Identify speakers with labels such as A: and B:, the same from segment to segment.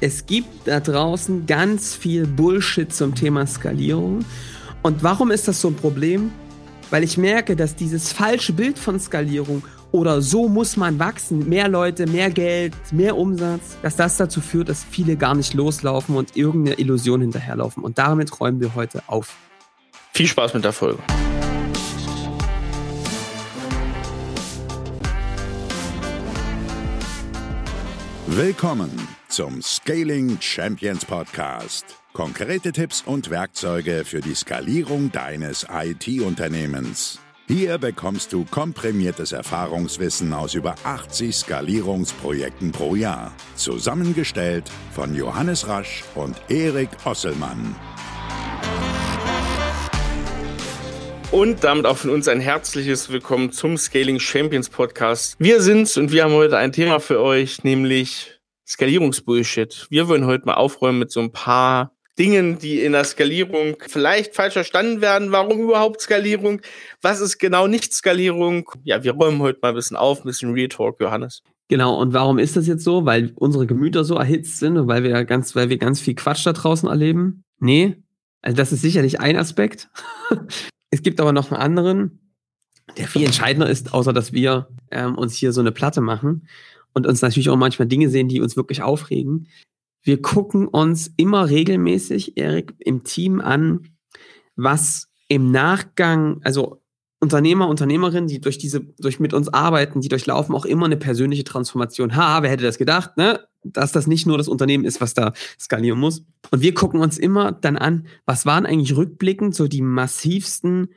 A: es gibt da draußen ganz viel Bullshit zum Thema Skalierung. Und warum ist das so ein Problem? Weil ich merke, dass dieses falsche Bild von Skalierung oder so muss man wachsen, mehr Leute, mehr Geld, mehr Umsatz, dass das dazu führt, dass viele gar nicht loslaufen und irgendeine Illusion hinterherlaufen. Und damit räumen wir heute auf.
B: Viel Spaß mit der Folge.
C: Willkommen zum Scaling Champions Podcast. Konkrete Tipps und Werkzeuge für die Skalierung deines IT-Unternehmens. Hier bekommst du komprimiertes Erfahrungswissen aus über 80 Skalierungsprojekten pro Jahr. Zusammengestellt von Johannes Rasch und Erik Osselmann.
B: Und damit auch von uns ein herzliches Willkommen zum Scaling Champions Podcast. Wir sind's und wir haben heute ein Thema für euch, nämlich Skalierungsbullshit. Wir wollen heute mal aufräumen mit so ein paar Dingen, die in der Skalierung vielleicht falsch verstanden werden. Warum überhaupt Skalierung? Was ist genau nicht Skalierung? Ja, wir räumen heute mal ein bisschen auf, ein bisschen Real Talk, Johannes.
A: Genau, und warum ist das jetzt so? Weil unsere Gemüter so erhitzt sind und weil wir ganz, weil wir ganz viel Quatsch da draußen erleben? Nee. Also das ist sicherlich ein Aspekt. Es gibt aber noch einen anderen, der viel entscheidender ist, außer dass wir ähm, uns hier so eine Platte machen und uns natürlich auch manchmal Dinge sehen, die uns wirklich aufregen. Wir gucken uns immer regelmäßig, Erik, im Team an, was im Nachgang, also Unternehmer, Unternehmerinnen, die durch diese, durch mit uns arbeiten, die durchlaufen auch immer eine persönliche Transformation. Ha, wer hätte das gedacht, ne? Dass das nicht nur das Unternehmen ist, was da skalieren muss. Und wir gucken uns immer dann an, was waren eigentlich rückblickend so die massivsten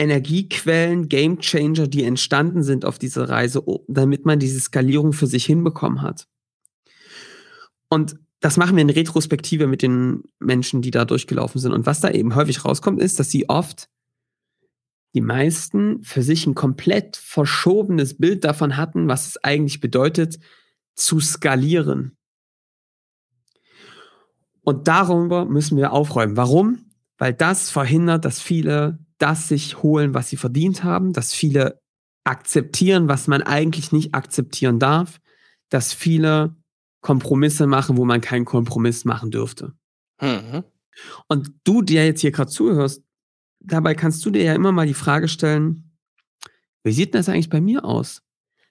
A: Energiequellen, Gamechanger, die entstanden sind auf dieser Reise, damit man diese Skalierung für sich hinbekommen hat. Und das machen wir in Retrospektive mit den Menschen, die da durchgelaufen sind. Und was da eben häufig rauskommt, ist, dass sie oft die meisten für sich ein komplett verschobenes Bild davon hatten, was es eigentlich bedeutet, zu skalieren. Und darüber müssen wir aufräumen. Warum? Weil das verhindert, dass viele das sich holen, was sie verdient haben, dass viele akzeptieren, was man eigentlich nicht akzeptieren darf, dass viele Kompromisse machen, wo man keinen Kompromiss machen dürfte. Mhm. Und du, der jetzt hier gerade zuhörst, dabei kannst du dir ja immer mal die Frage stellen, wie sieht das eigentlich bei mir aus?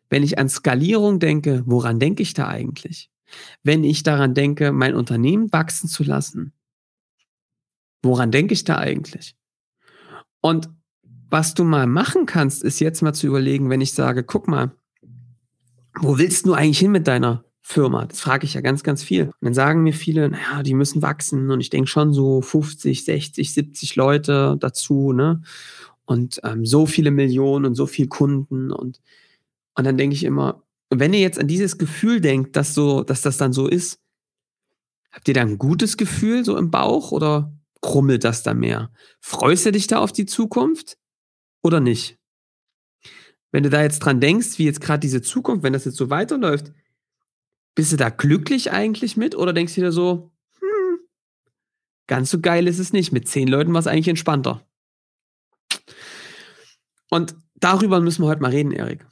A: Wenn ich an Skalierung denke, woran denke ich da eigentlich? Wenn ich daran denke, mein Unternehmen wachsen zu lassen, woran denke ich da eigentlich? Und was du mal machen kannst, ist jetzt mal zu überlegen, wenn ich sage, guck mal, wo willst du eigentlich hin mit deiner Firma? Das frage ich ja ganz, ganz viel. Und dann sagen mir viele, naja, die müssen wachsen. Und ich denke schon so 50, 60, 70 Leute dazu, ne? Und ähm, so viele Millionen und so viel Kunden. Und, und dann denke ich immer, wenn ihr jetzt an dieses Gefühl denkt, dass so, dass das dann so ist, habt ihr da ein gutes Gefühl so im Bauch oder krummelt das da mehr? Freust du dich da auf die Zukunft oder nicht? Wenn du da jetzt dran denkst, wie jetzt gerade diese Zukunft, wenn das jetzt so weiterläuft, bist du da glücklich eigentlich mit oder denkst du dir so, hm, ganz so geil ist es nicht. Mit zehn Leuten war es eigentlich entspannter. Und darüber müssen wir heute mal reden, Erik.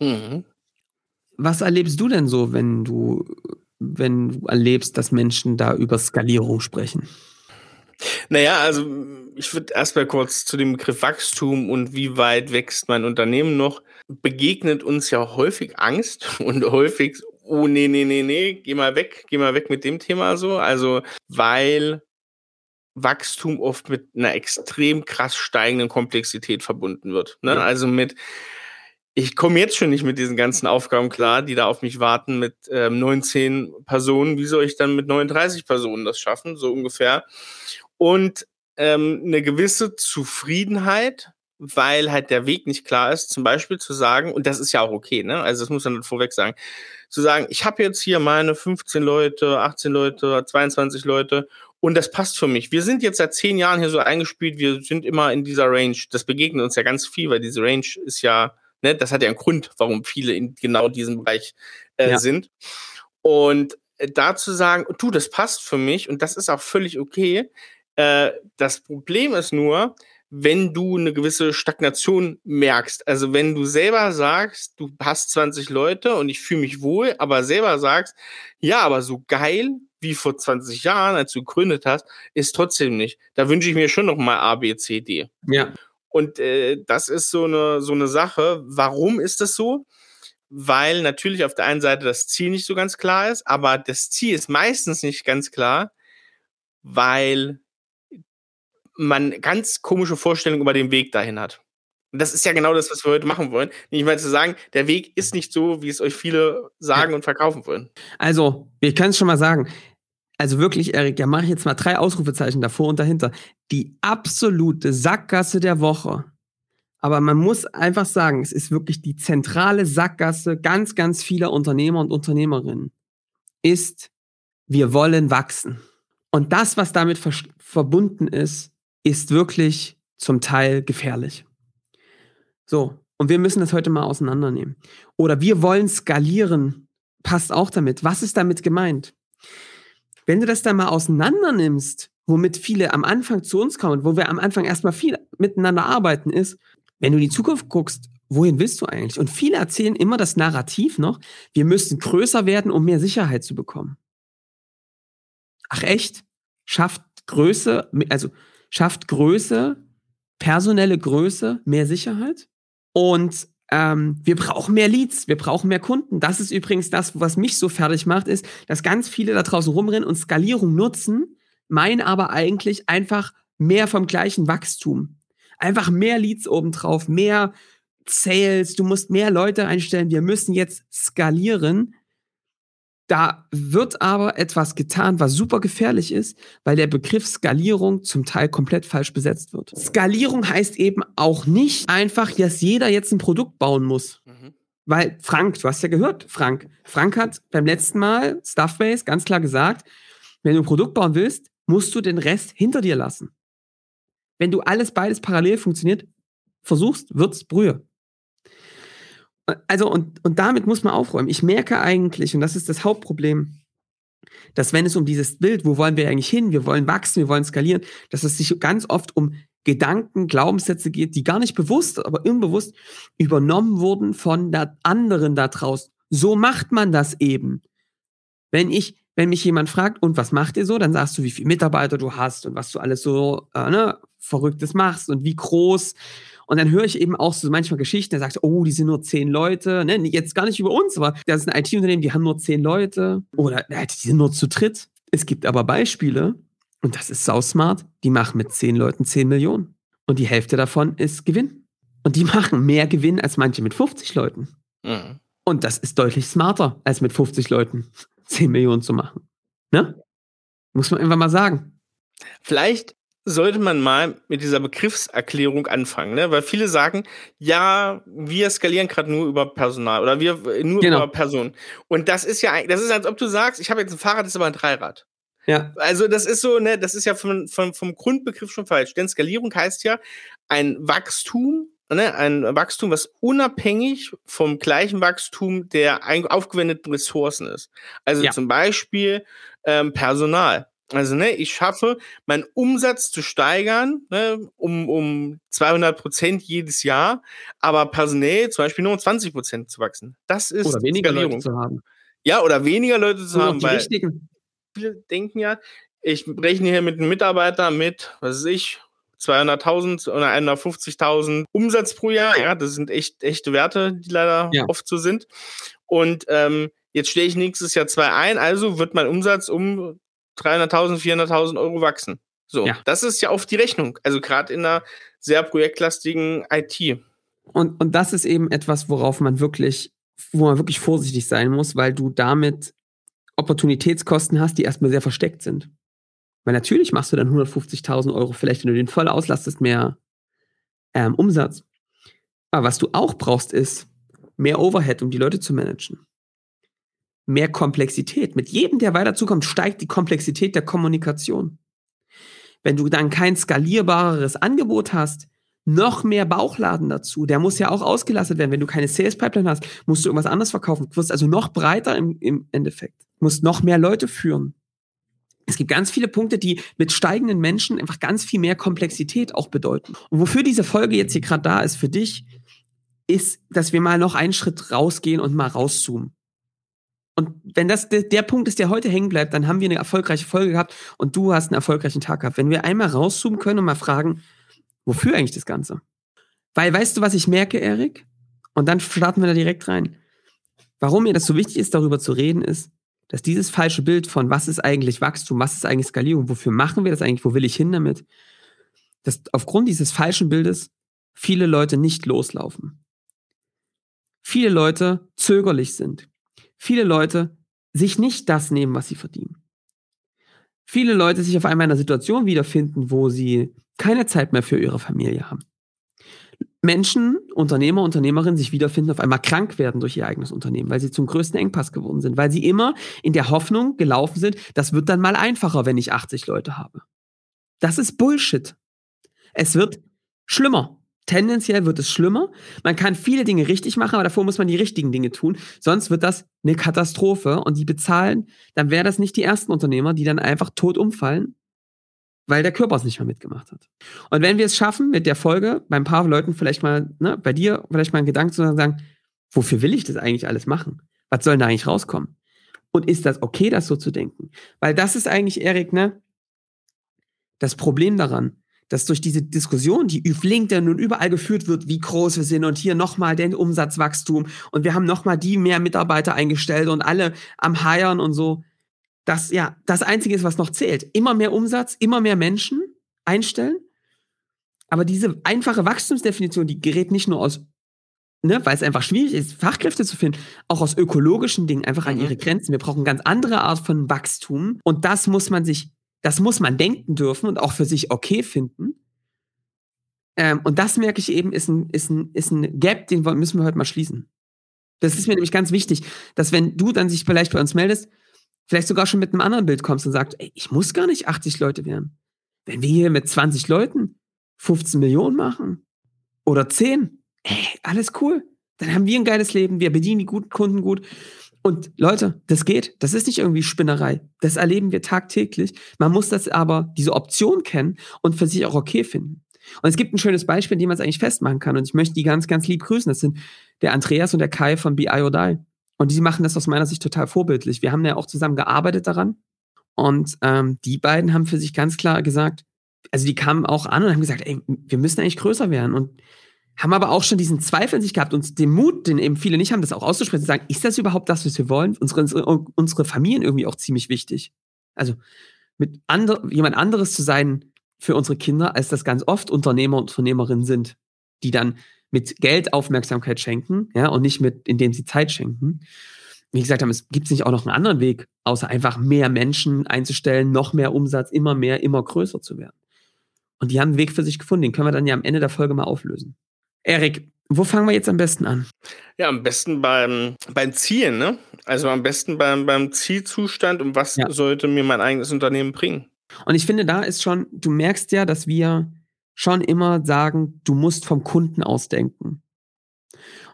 A: Mhm. Was erlebst du denn so, wenn du, wenn du erlebst, dass Menschen da über Skalierung sprechen?
B: Naja, also ich würde erstmal kurz zu dem Begriff Wachstum und wie weit wächst mein Unternehmen noch. Begegnet uns ja häufig Angst und häufig oh nee, nee, nee, nee, geh mal weg, geh mal weg mit dem Thema so. Also, weil Wachstum oft mit einer extrem krass steigenden Komplexität verbunden wird. Ne? Ja. Also mit, ich komme jetzt schon nicht mit diesen ganzen Aufgaben klar, die da auf mich warten mit ähm, 19 Personen. Wie soll ich dann mit 39 Personen das schaffen? So ungefähr. Und ähm, eine gewisse Zufriedenheit weil halt der Weg nicht klar ist, zum Beispiel zu sagen, und das ist ja auch okay, ne? Also das muss man vorweg sagen, zu sagen, ich habe jetzt hier meine 15 Leute, 18 Leute, 22 Leute und das passt für mich. Wir sind jetzt seit zehn Jahren hier so eingespielt, wir sind immer in dieser Range. Das begegnet uns ja ganz viel, weil diese Range ist ja, ne, das hat ja einen Grund, warum viele in genau diesem Bereich äh, ja. sind. Und äh, da zu sagen, du, das passt für mich und das ist auch völlig okay. Äh, das Problem ist nur, wenn du eine gewisse Stagnation merkst. Also wenn du selber sagst, du hast 20 Leute und ich fühle mich wohl, aber selber sagst, ja, aber so geil wie vor 20 Jahren, als du gegründet hast, ist trotzdem nicht. Da wünsche ich mir schon noch mal A, B, C, D.
A: Ja.
B: Und äh, das ist so eine, so eine Sache. Warum ist das so? Weil natürlich auf der einen Seite das Ziel nicht so ganz klar ist, aber das Ziel ist meistens nicht ganz klar, weil man ganz komische Vorstellungen über den Weg dahin hat. Und das ist ja genau das, was wir heute machen wollen. Nicht mal zu sagen, der Weg ist nicht so, wie es euch viele sagen und verkaufen wollen.
A: Also, wir können es schon mal sagen. Also wirklich, Erik, ja, mache ich jetzt mal drei Ausrufezeichen davor und dahinter. Die absolute Sackgasse der Woche. Aber man muss einfach sagen, es ist wirklich die zentrale Sackgasse ganz, ganz vieler Unternehmer und Unternehmerinnen. Ist, wir wollen wachsen. Und das, was damit verbunden ist, ist wirklich zum Teil gefährlich. So, und wir müssen das heute mal auseinandernehmen. Oder wir wollen skalieren, passt auch damit. Was ist damit gemeint? Wenn du das dann mal auseinander nimmst, womit viele am Anfang zu uns kommen, wo wir am Anfang erstmal viel miteinander arbeiten, ist, wenn du in die Zukunft guckst, wohin willst du eigentlich? Und viele erzählen immer das Narrativ noch, wir müssen größer werden, um mehr Sicherheit zu bekommen. Ach echt? Schafft Größe, also schafft Größe, personelle Größe, mehr Sicherheit. Und ähm, wir brauchen mehr Leads, wir brauchen mehr Kunden. Das ist übrigens das, was mich so fertig macht, ist, dass ganz viele da draußen rumrennen und Skalierung nutzen, meinen aber eigentlich einfach mehr vom gleichen Wachstum. Einfach mehr Leads obendrauf, mehr Sales, du musst mehr Leute einstellen, wir müssen jetzt skalieren. Da wird aber etwas getan, was super gefährlich ist, weil der Begriff Skalierung zum Teil komplett falsch besetzt wird. Skalierung heißt eben auch nicht einfach, dass jeder jetzt ein Produkt bauen muss. Mhm. Weil Frank, du hast ja gehört, Frank. Frank hat beim letzten Mal Stuffbase ganz klar gesagt, wenn du ein Produkt bauen willst, musst du den Rest hinter dir lassen. Wenn du alles beides parallel funktioniert, versuchst, wird's Brühe also und, und damit muss man aufräumen. Ich merke eigentlich, und das ist das Hauptproblem, dass wenn es um dieses Bild, wo wollen wir eigentlich hin, wir wollen wachsen, wir wollen skalieren, dass es sich ganz oft um Gedanken, Glaubenssätze geht, die gar nicht bewusst, aber unbewusst übernommen wurden von der anderen da draußen. So macht man das eben. Wenn ich, wenn mich jemand fragt, und was macht ihr so, dann sagst du, wie viele Mitarbeiter du hast und was du alles so äh, ne, Verrücktes machst und wie groß und dann höre ich eben auch so manchmal Geschichten, der sagt, oh, die sind nur zehn Leute. Ne? Jetzt gar nicht über uns, aber das ist ein IT-Unternehmen, die haben nur zehn Leute. Oder die sind nur zu dritt. Es gibt aber Beispiele, und das ist sau smart, die machen mit zehn Leuten zehn Millionen. Und die Hälfte davon ist Gewinn. Und die machen mehr Gewinn als manche mit 50 Leuten. Mhm. Und das ist deutlich smarter, als mit 50 Leuten 10 Millionen zu machen. Ne? Muss man einfach mal sagen.
B: Vielleicht sollte man mal mit dieser Begriffserklärung anfangen, ne? Weil viele sagen, ja, wir skalieren gerade nur über Personal oder wir nur genau. über Personen. Und das ist ja, das ist, als ob du sagst, ich habe jetzt ein Fahrrad, das ist aber ein Dreirad. Ja. Also das ist so, ne, das ist ja vom, vom, vom Grundbegriff schon falsch. Denn Skalierung heißt ja ein Wachstum, ne, ein Wachstum, was unabhängig vom gleichen Wachstum der aufgewendeten Ressourcen ist. Also ja. zum Beispiel ähm, Personal. Also, ne, ich schaffe, meinen Umsatz zu steigern, ne, um, um 200 Prozent jedes Jahr, aber personell zum Beispiel nur um 20 Prozent zu wachsen. Das ist
A: oder weniger Skalierung. Leute zu haben.
B: Ja, oder weniger Leute zu nur haben, weil richtigen. viele denken ja, ich rechne hier mit einem Mitarbeiter mit, was weiß ich, 200.000 oder 150.000 Umsatz pro Jahr. Ja, das sind echt echte Werte, die leider ja. oft so sind. Und ähm, jetzt stelle ich nächstes Jahr zwei ein, also wird mein Umsatz um 300.000, 400.000 Euro wachsen. So, ja. das ist ja oft die Rechnung. Also gerade in einer sehr projektlastigen IT.
A: Und, und das ist eben etwas, worauf man wirklich, wo man wirklich vorsichtig sein muss, weil du damit Opportunitätskosten hast, die erstmal sehr versteckt sind. Weil natürlich machst du dann 150.000 Euro, vielleicht wenn du den voll auslastest, mehr ähm, Umsatz. Aber was du auch brauchst, ist mehr Overhead, um die Leute zu managen mehr Komplexität. Mit jedem, der weiter zukommt, steigt die Komplexität der Kommunikation. Wenn du dann kein skalierbareres Angebot hast, noch mehr Bauchladen dazu. Der muss ja auch ausgelastet werden. Wenn du keine Sales Pipeline hast, musst du irgendwas anderes verkaufen. Du wirst also noch breiter im, im Endeffekt. Du musst noch mehr Leute führen. Es gibt ganz viele Punkte, die mit steigenden Menschen einfach ganz viel mehr Komplexität auch bedeuten. Und wofür diese Folge jetzt hier gerade da ist für dich, ist, dass wir mal noch einen Schritt rausgehen und mal rauszoomen. Und wenn das der, der Punkt ist, der heute hängen bleibt, dann haben wir eine erfolgreiche Folge gehabt und du hast einen erfolgreichen Tag gehabt. Wenn wir einmal rauszoomen können und mal fragen, wofür eigentlich das Ganze? Weil weißt du, was ich merke, Erik? Und dann starten wir da direkt rein. Warum mir das so wichtig ist, darüber zu reden, ist, dass dieses falsche Bild von was ist eigentlich Wachstum, was ist eigentlich Skalierung, wofür machen wir das eigentlich, wo will ich hin damit, dass aufgrund dieses falschen Bildes viele Leute nicht loslaufen. Viele Leute zögerlich sind. Viele Leute sich nicht das nehmen, was sie verdienen. Viele Leute sich auf einmal in einer Situation wiederfinden, wo sie keine Zeit mehr für ihre Familie haben. Menschen, Unternehmer, Unternehmerinnen sich wiederfinden, auf einmal krank werden durch ihr eigenes Unternehmen, weil sie zum größten Engpass geworden sind, weil sie immer in der Hoffnung gelaufen sind, das wird dann mal einfacher, wenn ich 80 Leute habe. Das ist Bullshit. Es wird schlimmer. Tendenziell wird es schlimmer. Man kann viele Dinge richtig machen, aber davor muss man die richtigen Dinge tun. Sonst wird das eine Katastrophe und die bezahlen, dann wäre das nicht die ersten Unternehmer, die dann einfach tot umfallen, weil der Körper es nicht mehr mitgemacht hat. Und wenn wir es schaffen, mit der Folge bei ein paar Leuten vielleicht mal, ne, bei dir vielleicht mal einen Gedanken zu sagen, wofür will ich das eigentlich alles machen? Was soll da eigentlich rauskommen? Und ist das okay, das so zu denken? Weil das ist eigentlich, Erik, ne, das Problem daran, dass durch diese Diskussion, die auf LinkedIn und überall geführt wird, wie groß wir sind und hier nochmal den Umsatzwachstum und wir haben nochmal die mehr Mitarbeiter eingestellt und alle am Hiren und so, das ja das Einzige ist, was noch zählt. Immer mehr Umsatz, immer mehr Menschen einstellen. Aber diese einfache Wachstumsdefinition, die gerät nicht nur aus, ne, weil es einfach schwierig ist, Fachkräfte zu finden, auch aus ökologischen Dingen einfach an mhm. ihre Grenzen. Wir brauchen ganz andere Art von Wachstum. Und das muss man sich, das muss man denken dürfen und auch für sich okay finden. Ähm, und das merke ich eben, ist ein, ist ein, ist ein Gap, den müssen wir heute mal schließen. Das ist mir nämlich ganz wichtig, dass wenn du dann sich vielleicht bei uns meldest, vielleicht sogar schon mit einem anderen Bild kommst und sagst, ey, ich muss gar nicht 80 Leute werden. Wenn wir hier mit 20 Leuten 15 Millionen machen oder 10, ey, alles cool. Dann haben wir ein geiles Leben, wir bedienen die guten Kunden gut. Und Leute, das geht. Das ist nicht irgendwie Spinnerei. Das erleben wir tagtäglich. Man muss das aber, diese Option kennen und für sich auch okay finden. Und es gibt ein schönes Beispiel, in dem man es eigentlich festmachen kann. Und ich möchte die ganz, ganz lieb grüßen. Das sind der Andreas und der Kai von BI or Die. Und die machen das aus meiner Sicht total vorbildlich. Wir haben ja auch zusammen gearbeitet daran. Und ähm, die beiden haben für sich ganz klar gesagt, also die kamen auch an und haben gesagt, ey, wir müssen eigentlich größer werden. Und haben aber auch schon diesen Zweifel in sich gehabt und den Mut, den eben viele nicht haben, das auch auszusprechen, zu sagen, ist das überhaupt das, was wir wollen? Unsere, unsere, unsere Familien irgendwie auch ziemlich wichtig. Also mit andre, jemand anderes zu sein für unsere Kinder, als das ganz oft Unternehmer und Unternehmerinnen sind, die dann mit Geld Aufmerksamkeit schenken, ja, und nicht mit, indem sie Zeit schenken. Wie gesagt haben, es gibt nicht auch noch einen anderen Weg, außer einfach mehr Menschen einzustellen, noch mehr Umsatz, immer mehr, immer größer zu werden. Und die haben einen Weg für sich gefunden, den können wir dann ja am Ende der Folge mal auflösen. Erik, wo fangen wir jetzt am besten an?
B: Ja, am besten beim, beim Ziel, ne? Also am besten beim, beim Zielzustand und was ja. sollte mir mein eigenes Unternehmen bringen.
A: Und ich finde, da ist schon, du merkst ja, dass wir schon immer sagen, du musst vom Kunden ausdenken.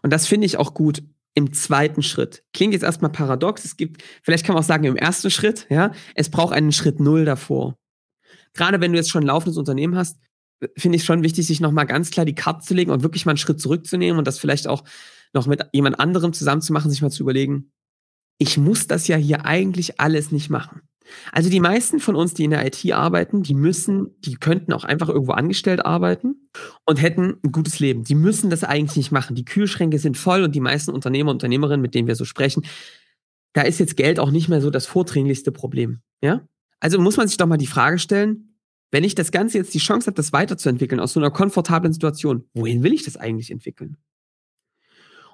A: Und das finde ich auch gut im zweiten Schritt. Klingt jetzt erstmal paradox. Es gibt, vielleicht kann man auch sagen, im ersten Schritt, ja, es braucht einen Schritt Null davor. Gerade wenn du jetzt schon ein laufendes Unternehmen hast, finde ich schon wichtig, sich nochmal ganz klar die Karte zu legen und wirklich mal einen Schritt zurückzunehmen und das vielleicht auch noch mit jemand anderem zusammenzumachen, sich mal zu überlegen, ich muss das ja hier eigentlich alles nicht machen. Also die meisten von uns, die in der IT arbeiten, die müssen, die könnten auch einfach irgendwo angestellt arbeiten und hätten ein gutes Leben. Die müssen das eigentlich nicht machen. Die Kühlschränke sind voll und die meisten Unternehmer und Unternehmerinnen, mit denen wir so sprechen, da ist jetzt Geld auch nicht mehr so das vordringlichste Problem. Ja? Also muss man sich doch mal die Frage stellen, wenn ich das Ganze jetzt die Chance habe, das weiterzuentwickeln aus so einer komfortablen Situation, wohin will ich das eigentlich entwickeln?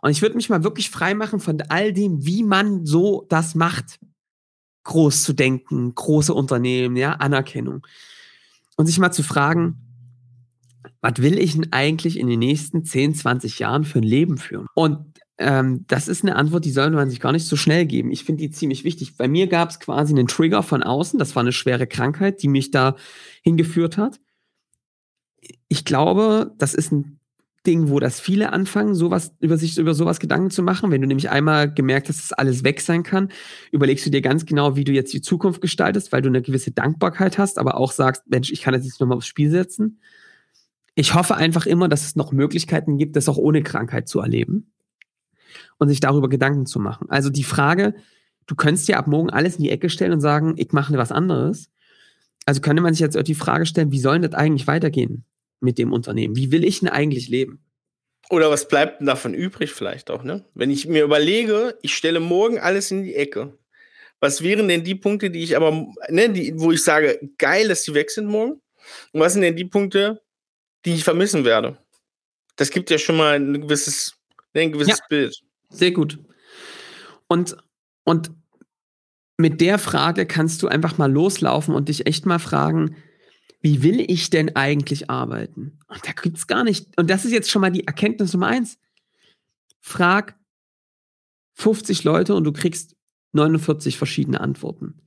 A: Und ich würde mich mal wirklich frei machen von all dem, wie man so das macht groß zu denken, große Unternehmen, ja, Anerkennung. Und sich mal zu fragen, was will ich denn eigentlich in den nächsten 10, 20 Jahren für ein Leben führen? Und ähm, das ist eine Antwort, die sollte man sich gar nicht so schnell geben. Ich finde die ziemlich wichtig. Bei mir gab es quasi einen Trigger von außen. Das war eine schwere Krankheit, die mich da hingeführt hat. Ich glaube, das ist ein Ding, wo das viele anfangen, sowas, über sich über sowas Gedanken zu machen. Wenn du nämlich einmal gemerkt hast, dass alles weg sein kann, überlegst du dir ganz genau, wie du jetzt die Zukunft gestaltest, weil du eine gewisse Dankbarkeit hast, aber auch sagst, Mensch, ich kann das jetzt nochmal aufs Spiel setzen. Ich hoffe einfach immer, dass es noch Möglichkeiten gibt, das auch ohne Krankheit zu erleben und sich darüber Gedanken zu machen. Also die Frage, du könntest ja ab morgen alles in die Ecke stellen und sagen, ich mache was anderes. Also könnte man sich jetzt auch die Frage stellen, wie soll das eigentlich weitergehen mit dem Unternehmen? Wie will ich denn eigentlich leben?
B: Oder was bleibt denn davon übrig vielleicht auch, ne? Wenn ich mir überlege, ich stelle morgen alles in die Ecke. Was wären denn die Punkte, die ich aber, ne, die, wo ich sage, geil, dass die weg sind morgen? Und was sind denn die Punkte, die ich vermissen werde? Das gibt ja schon mal ein gewisses, ne, ein gewisses ja. Bild.
A: Sehr gut. Und, und mit der Frage kannst du einfach mal loslaufen und dich echt mal fragen, wie will ich denn eigentlich arbeiten? Und da gibt es gar nicht. Und das ist jetzt schon mal die Erkenntnis Nummer eins. Frag 50 Leute und du kriegst 49 verschiedene Antworten.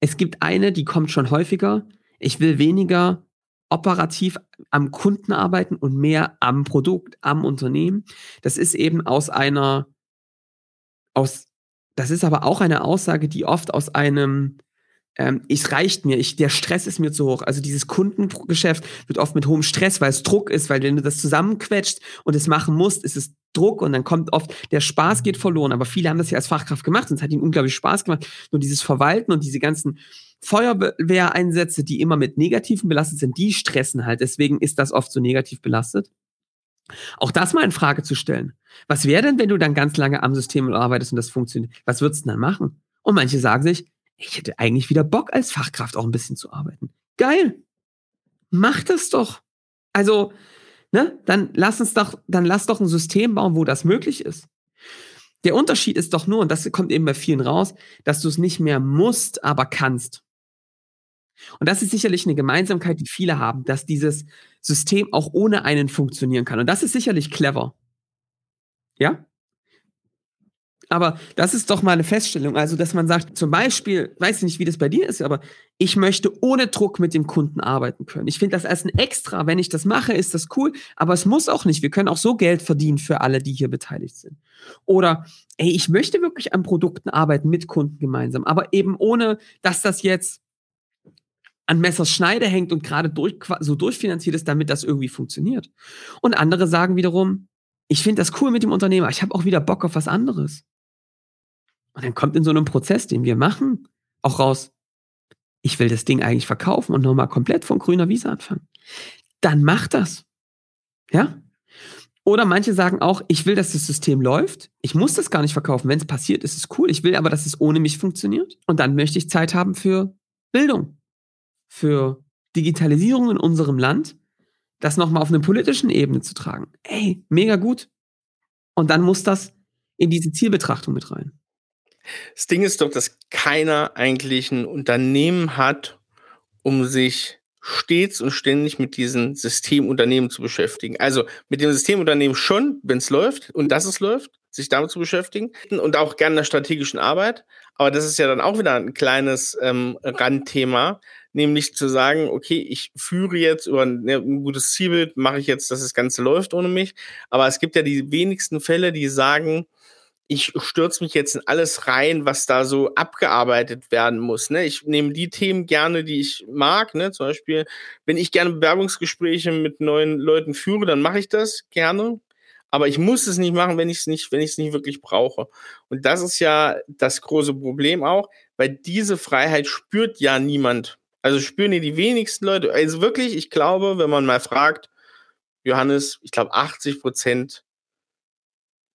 A: Es gibt eine, die kommt schon häufiger. Ich will weniger operativ am Kunden arbeiten und mehr am Produkt, am Unternehmen. Das ist eben aus einer aus, das ist aber auch eine Aussage, die oft aus einem, ähm, es reicht mir, ich, der Stress ist mir zu hoch. Also dieses Kundengeschäft wird oft mit hohem Stress, weil es Druck ist, weil wenn du das zusammenquetscht und es machen musst, ist es Druck und dann kommt oft, der Spaß geht verloren. Aber viele haben das ja als Fachkraft gemacht und es hat ihnen unglaublich Spaß gemacht. Nur dieses Verwalten und diese ganzen Feuerwehreinsätze, die immer mit Negativen belastet sind, die stressen halt. Deswegen ist das oft so negativ belastet. Auch das mal in Frage zu stellen. Was wäre denn, wenn du dann ganz lange am System arbeitest und das funktioniert? Was würdest du dann machen? Und manche sagen sich, ich hätte eigentlich wieder Bock als Fachkraft auch ein bisschen zu arbeiten. Geil. Mach das doch. Also, ne, dann lass uns doch, dann lass doch ein System bauen, wo das möglich ist. Der Unterschied ist doch nur, und das kommt eben bei vielen raus, dass du es nicht mehr musst, aber kannst. Und das ist sicherlich eine Gemeinsamkeit, die viele haben, dass dieses System auch ohne einen funktionieren kann. Und das ist sicherlich clever. Ja? Aber das ist doch mal eine Feststellung. Also, dass man sagt, zum Beispiel, weiß ich nicht, wie das bei dir ist, aber ich möchte ohne Druck mit dem Kunden arbeiten können. Ich finde das als ein Extra. Wenn ich das mache, ist das cool. Aber es muss auch nicht. Wir können auch so Geld verdienen für alle, die hier beteiligt sind. Oder, ey, ich möchte wirklich an Produkten arbeiten mit Kunden gemeinsam. Aber eben ohne, dass das jetzt an Messers Schneide hängt und gerade durch, so durchfinanziert ist, damit das irgendwie funktioniert. Und andere sagen wiederum, ich finde das cool mit dem Unternehmer, ich habe auch wieder Bock auf was anderes. Und dann kommt in so einem Prozess, den wir machen, auch raus, ich will das Ding eigentlich verkaufen und nochmal komplett von grüner Wiese anfangen. Dann mach das. Ja? Oder manche sagen auch, ich will, dass das System läuft. Ich muss das gar nicht verkaufen. Wenn es passiert, ist es cool. Ich will aber, dass es ohne mich funktioniert. Und dann möchte ich Zeit haben für Bildung für Digitalisierung in unserem Land, das nochmal auf eine politischen Ebene zu tragen. Ey, mega gut. Und dann muss das in diese Zielbetrachtung mit rein.
B: Das Ding ist doch, dass keiner eigentlich ein Unternehmen hat, um sich stets und ständig mit diesen Systemunternehmen zu beschäftigen. Also mit dem Systemunternehmen schon, wenn es läuft und dass es läuft, sich damit zu beschäftigen und auch gerne der strategischen Arbeit. Aber das ist ja dann auch wieder ein kleines ähm, Randthema, nämlich zu sagen, okay, ich führe jetzt über ein, ne, ein gutes Zielbild, mache ich jetzt, dass das Ganze läuft ohne mich. Aber es gibt ja die wenigsten Fälle, die sagen, ich stürze mich jetzt in alles rein, was da so abgearbeitet werden muss. Ne? Ich nehme die Themen gerne, die ich mag. Ne? Zum Beispiel, wenn ich gerne Bewerbungsgespräche mit neuen Leuten führe, dann mache ich das gerne. Aber ich muss es nicht machen, wenn ich es nicht, wenn ich es nicht wirklich brauche. Und das ist ja das große Problem auch, weil diese Freiheit spürt ja niemand. Also spüren die die wenigsten Leute. Also wirklich, ich glaube, wenn man mal fragt, Johannes, ich glaube 80 Prozent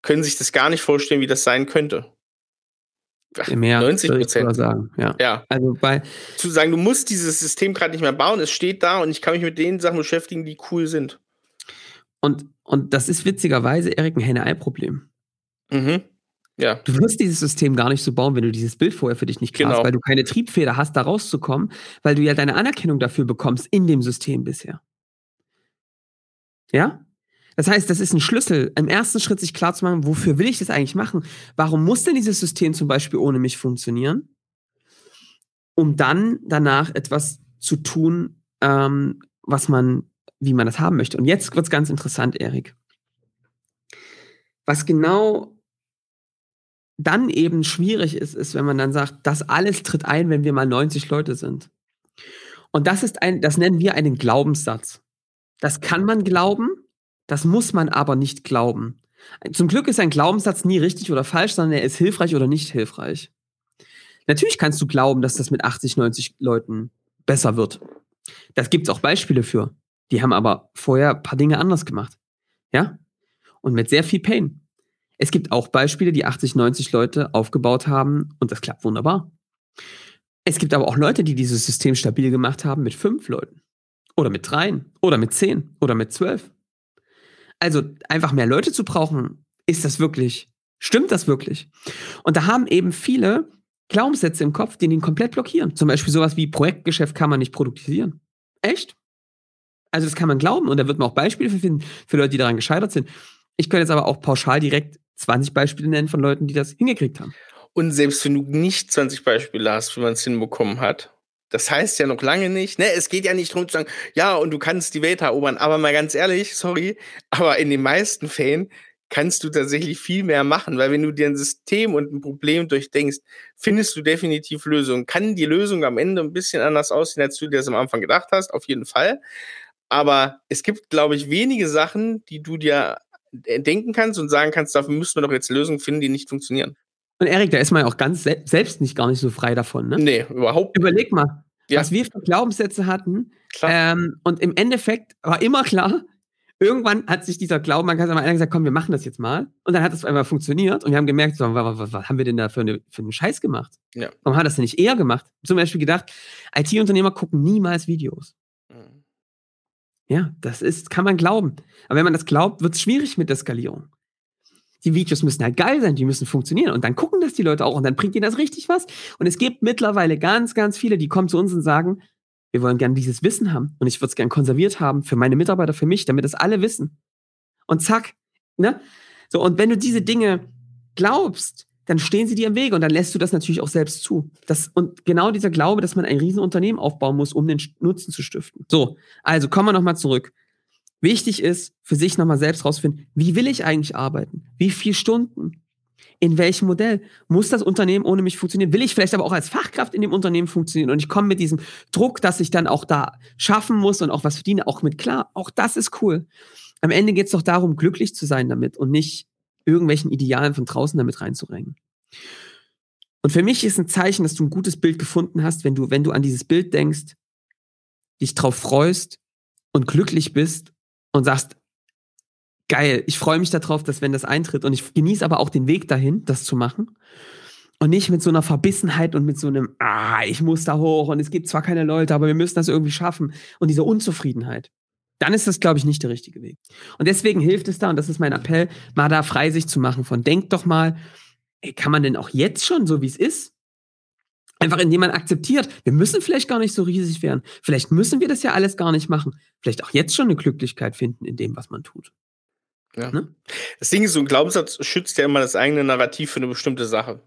B: können sich das gar nicht vorstellen, wie das sein könnte.
A: Mehr 90 Prozent.
B: sagen, ja. ja. Also bei zu sagen, du musst dieses System gerade nicht mehr bauen, es steht da und ich kann mich mit den Sachen beschäftigen, die cool sind.
A: Und, und das ist witzigerweise, Erik, ein Henne-Ei-Problem. Mhm. Ja. Du wirst dieses System gar nicht so bauen, wenn du dieses Bild vorher für dich nicht klar genau. weil du keine Triebfeder hast, da rauszukommen, weil du ja deine Anerkennung dafür bekommst in dem System bisher. Ja? Das heißt, das ist ein Schlüssel, im ersten Schritt sich klar zu machen, wofür will ich das eigentlich machen? Warum muss denn dieses System zum Beispiel ohne mich funktionieren? Um dann danach etwas zu tun, ähm, was man, wie man das haben möchte. Und jetzt wird's ganz interessant, Erik. Was genau dann eben schwierig ist, ist, wenn man dann sagt, das alles tritt ein, wenn wir mal 90 Leute sind. Und das ist ein, das nennen wir einen Glaubenssatz. Das kann man glauben, das muss man aber nicht glauben. Zum Glück ist ein Glaubenssatz nie richtig oder falsch, sondern er ist hilfreich oder nicht hilfreich. Natürlich kannst du glauben, dass das mit 80, 90 Leuten besser wird. Das gibt's auch Beispiele für. Die haben aber vorher ein paar Dinge anders gemacht. Ja? Und mit sehr viel Pain. Es gibt auch Beispiele, die 80, 90 Leute aufgebaut haben und das klappt wunderbar. Es gibt aber auch Leute, die dieses System stabil gemacht haben mit fünf Leuten. Oder mit dreien. Oder mit zehn. Oder mit zwölf. Also einfach mehr Leute zu brauchen, ist das wirklich, stimmt das wirklich? Und da haben eben viele Glaubenssätze im Kopf, die ihn komplett blockieren. Zum Beispiel sowas wie Projektgeschäft kann man nicht produktisieren. Echt? Also das kann man glauben und da wird man auch Beispiele finden, für Leute, die daran gescheitert sind. Ich könnte jetzt aber auch pauschal direkt 20 Beispiele nennen von Leuten, die das hingekriegt haben.
B: Und selbst wenn du nicht 20 Beispiele hast, wie man es hinbekommen hat, das heißt ja noch lange nicht, ne, es geht ja nicht darum zu sagen, ja, und du kannst die Welt erobern, aber mal ganz ehrlich, sorry, aber in den meisten Fällen kannst du tatsächlich viel mehr machen, weil wenn du dir ein System und ein Problem durchdenkst, findest du definitiv Lösungen. Kann die Lösung am Ende ein bisschen anders aussehen, als du dir das am Anfang gedacht hast, auf jeden Fall. Aber es gibt, glaube ich, wenige Sachen, die du dir denken kannst und sagen kannst, dafür müssen wir doch jetzt Lösungen finden, die nicht funktionieren.
A: Und Erik, da ist man ja auch ganz se selbst nicht gar nicht so frei davon, ne?
B: Nee, überhaupt
A: nicht. Überleg mal, ja. was wir für Glaubenssätze hatten. Ähm, und im Endeffekt war immer klar, irgendwann hat sich dieser Glauben, man kann sagen, einer gesagt, komm, wir machen das jetzt mal. Und dann hat es einmal funktioniert und wir haben gemerkt, so, was, was, was, haben wir denn da für, eine, für einen Scheiß gemacht? Ja. Warum hat das denn nicht eher gemacht? Zum Beispiel gedacht, IT-Unternehmer gucken niemals Videos. Mhm. Ja, das ist, kann man glauben. Aber wenn man das glaubt, wird es schwierig mit der Skalierung die Videos müssen halt geil sein, die müssen funktionieren. Und dann gucken das die Leute auch und dann bringt ihnen das richtig was. Und es gibt mittlerweile ganz, ganz viele, die kommen zu uns und sagen, wir wollen gern dieses Wissen haben und ich würde es gern konserviert haben für meine Mitarbeiter, für mich, damit das alle wissen. Und zack, ne? So, und wenn du diese Dinge glaubst, dann stehen sie dir im Wege und dann lässt du das natürlich auch selbst zu. Das, und genau dieser Glaube, dass man ein Riesenunternehmen aufbauen muss, um den Nutzen zu stiften. So, also kommen wir nochmal zurück. Wichtig ist, für sich nochmal selbst rausfinden, wie will ich eigentlich arbeiten? Wie viele Stunden? In welchem Modell? Muss das Unternehmen ohne mich funktionieren? Will ich vielleicht aber auch als Fachkraft in dem Unternehmen funktionieren? Und ich komme mit diesem Druck, dass ich dann auch da schaffen muss und auch was verdiene, auch mit klar. Auch das ist cool. Am Ende geht es doch darum, glücklich zu sein damit und nicht irgendwelchen Idealen von draußen damit reinzurengen. Und für mich ist ein Zeichen, dass du ein gutes Bild gefunden hast, wenn du, wenn du an dieses Bild denkst, dich drauf freust und glücklich bist und sagst, geil, ich freue mich darauf, dass wenn das eintritt und ich genieße aber auch den Weg dahin, das zu machen. Und nicht mit so einer Verbissenheit und mit so einem, ah, ich muss da hoch und es gibt zwar keine Leute, aber wir müssen das irgendwie schaffen. Und diese Unzufriedenheit. Dann ist das, glaube ich, nicht der richtige Weg. Und deswegen hilft es da, und das ist mein Appell, mal da frei sich zu machen von, denkt doch mal, ey, kann man denn auch jetzt schon, so wie es ist, Einfach indem man akzeptiert, wir müssen vielleicht gar nicht so riesig werden. Vielleicht müssen wir das ja alles gar nicht machen. Vielleicht auch jetzt schon eine Glücklichkeit finden in dem, was man tut.
B: Ja. Ne? Das Ding ist, so ein Glaubenssatz schützt ja immer das eigene Narrativ für eine bestimmte Sache.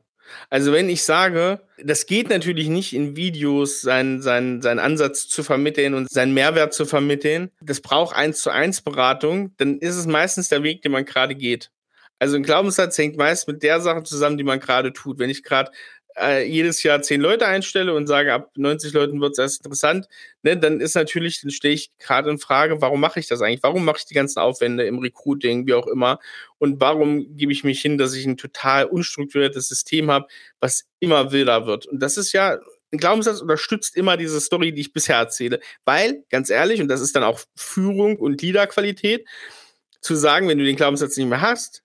B: Also wenn ich sage, das geht natürlich nicht in Videos, seinen, seinen, seinen Ansatz zu vermitteln und seinen Mehrwert zu vermitteln, das braucht eins zu eins Beratung, dann ist es meistens der Weg, den man gerade geht. Also ein Glaubenssatz hängt meist mit der Sache zusammen, die man gerade tut. Wenn ich gerade äh, jedes Jahr zehn Leute einstelle und sage, ab 90 Leuten wird es erst interessant, ne, dann ist natürlich, dann stehe ich gerade in Frage, warum mache ich das eigentlich? Warum mache ich die ganzen Aufwände im Recruiting, wie auch immer? Und warum gebe ich mich hin, dass ich ein total unstrukturiertes System habe, was immer wilder wird? Und das ist ja ein Glaubenssatz unterstützt immer diese Story, die ich bisher erzähle. Weil, ganz ehrlich, und das ist dann auch Führung und Leaderqualität, zu sagen, wenn du den Glaubenssatz nicht mehr hast,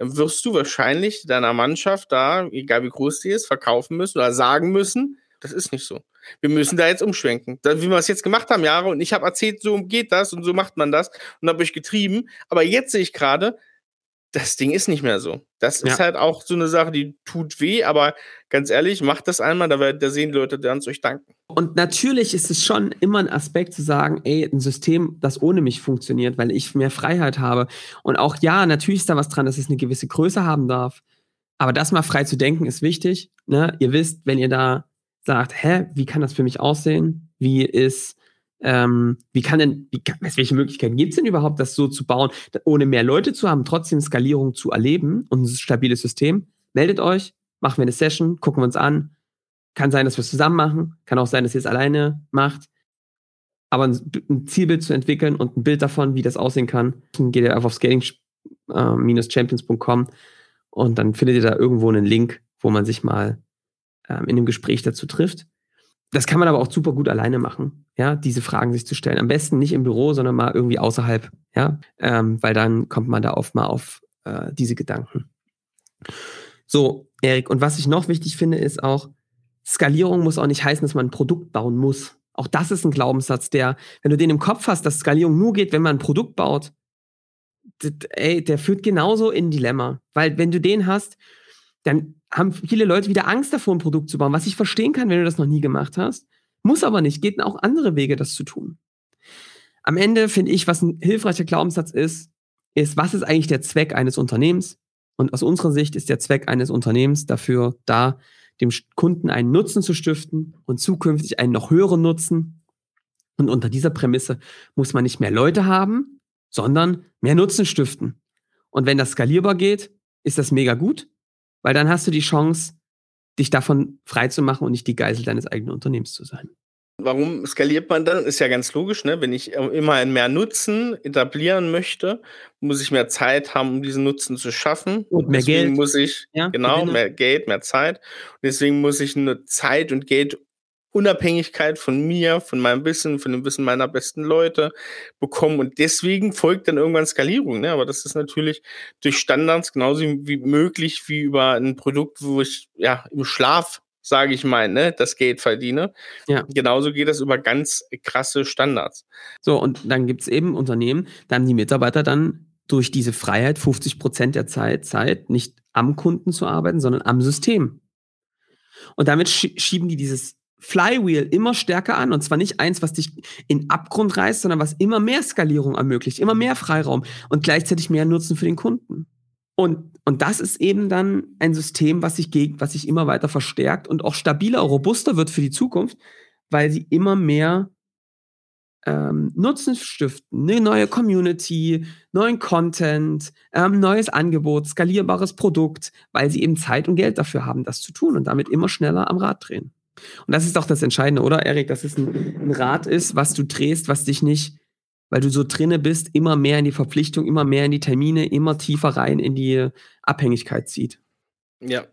B: dann wirst du wahrscheinlich deiner Mannschaft da, egal wie groß die ist, verkaufen müssen oder sagen müssen, das ist nicht so. Wir müssen da jetzt umschwenken. Wie wir es jetzt gemacht haben, Jahre, und ich habe erzählt, so geht das und so macht man das und habe euch getrieben. Aber jetzt sehe ich gerade, das Ding ist nicht mehr so. Das ja. ist halt auch so eine Sache, die tut weh, aber ganz ehrlich, macht das einmal, da, da sehen die Leute dann euch danken.
A: Und natürlich ist es schon immer ein Aspekt zu sagen, ey, ein System, das ohne mich funktioniert, weil ich mehr Freiheit habe. Und auch ja, natürlich ist da was dran, dass es eine gewisse Größe haben darf. Aber das mal frei zu denken ist wichtig. Ne? Ihr wisst, wenn ihr da sagt, hä, wie kann das für mich aussehen? Wie ist Ähm, wie kann denn, wie kann, welche Möglichkeiten gibt es denn überhaupt, das so zu bauen, ohne mehr Leute zu haben, trotzdem Skalierung zu erleben und ein stabiles System? Meldet euch, machen wir eine Session, gucken wir uns an. Kann sein, dass wir es zusammen machen, kann auch sein, dass ihr es alleine macht. Aber ein, ein, Zielbild zu entwickeln und ein Bild davon, wie das aussehen kann, geht ihr einfach auf scaling-champions.com und dann findet ihr da irgendwo einen Link, wo man sich mal ähm, in einem Gespräch dazu trifft. Das kann man aber auch super gut alleine machen, ja, diese Fragen sich zu stellen. Am besten nicht im Büro, sondern mal irgendwie außerhalb, ja, ähm, weil dann kommt man da oft mal auf äh, diese Gedanken. So, Erik, und was ich noch wichtig finde, ist auch, Skalierung muss auch nicht heißen, dass man ein Produkt bauen muss. Auch das ist ein Glaubenssatz, der, wenn du den im Kopf hast, dass Skalierung nur geht, wenn man ein Produkt baut, ey, der führt genauso in ein Dilemma. Weil wenn du den hast, dann haben viele Leute wieder Angst davor, ein Produkt zu bauen, was ich verstehen kann, wenn du das noch nie gemacht hast. Muss aber nicht, geht auch andere Wege, das zu tun. Am Ende finde ich, was ein hilfreicher Glaubenssatz ist, ist, was ist eigentlich der Zweck eines Unternehmens? Und aus unserer Sicht ist der Zweck eines Unternehmens dafür da, dem Kunden einen Nutzen zu stiften und zukünftig einen noch höheren Nutzen. Und unter dieser Prämisse muss man nicht mehr Leute haben, sondern mehr Nutzen stiften. Und wenn das skalierbar geht, ist das mega gut. Weil dann hast du die Chance, dich davon frei zu machen und nicht die Geisel deines eigenen Unternehmens zu sein.
B: Warum skaliert man dann? Ist ja ganz logisch, ne? Wenn ich immer mehr Nutzen etablieren möchte, muss ich mehr Zeit haben, um diesen Nutzen zu schaffen.
A: Und mehr deswegen Geld.
B: muss ich, ja, genau, Gewinne. mehr Geld, mehr Zeit. Und deswegen muss ich eine Zeit und Geld Unabhängigkeit von mir, von meinem Wissen, von dem Wissen meiner besten Leute bekommen. Und deswegen folgt dann irgendwann Skalierung. Ne? Aber das ist natürlich durch Standards genauso wie möglich wie über ein Produkt, wo ich ja im Schlaf, sage ich mal, ne, das Geld verdiene. Ja. Genauso geht das über ganz krasse Standards.
A: So, und dann gibt es eben Unternehmen, da haben die Mitarbeiter dann durch diese Freiheit 50 Prozent der Zeit, Zeit nicht am Kunden zu arbeiten, sondern am System. Und damit schieben die dieses Flywheel immer stärker an und zwar nicht eins, was dich in Abgrund reißt, sondern was immer mehr Skalierung ermöglicht, immer mehr Freiraum und gleichzeitig mehr Nutzen für den Kunden. Und, und das ist eben dann ein System, was sich, gegen, was sich immer weiter verstärkt und auch stabiler, robuster wird für die Zukunft, weil sie immer mehr ähm, Nutzen stiften, eine neue Community, neuen Content, ähm, neues Angebot, skalierbares Produkt, weil sie eben Zeit und Geld dafür haben, das zu tun und damit immer schneller am Rad drehen. Und das ist doch das Entscheidende, oder, Erik, dass es ein, ein Rad ist, was du drehst, was dich nicht, weil du so drinne bist, immer mehr in die Verpflichtung, immer mehr in die Termine, immer tiefer rein in die Abhängigkeit zieht.
B: Ja,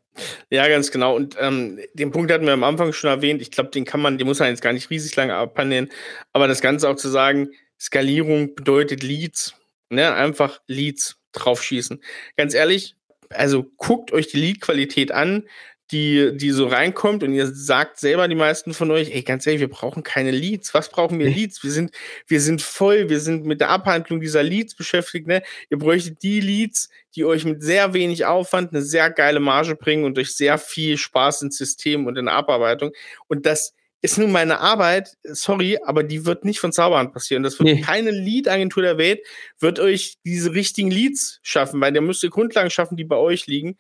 B: ja, ganz genau. Und ähm, den Punkt hatten wir am Anfang schon erwähnt. Ich glaube, den kann man, den muss man jetzt gar nicht riesig lange abhandeln. Aber das Ganze auch zu sagen, Skalierung bedeutet Leads. Ne? Einfach Leads draufschießen. Ganz ehrlich, also guckt euch die Lead-Qualität an die, die so reinkommt und ihr sagt selber die meisten von euch, ey, ganz ehrlich, wir brauchen keine Leads. Was brauchen wir Leads? Wir sind, wir sind voll, wir sind mit der Abhandlung dieser Leads beschäftigt, ne? Ihr bräuchtet die Leads, die euch mit sehr wenig Aufwand eine sehr geile Marge bringen und euch sehr viel Spaß ins System und in der Abarbeitung. Und das ist nun meine Arbeit, sorry, aber die wird nicht von Zauberhand passieren. Das wird nee. keine Lead-Agentur der Welt, wird euch diese richtigen Leads schaffen, weil der müsst ihr Grundlagen schaffen, die bei euch liegen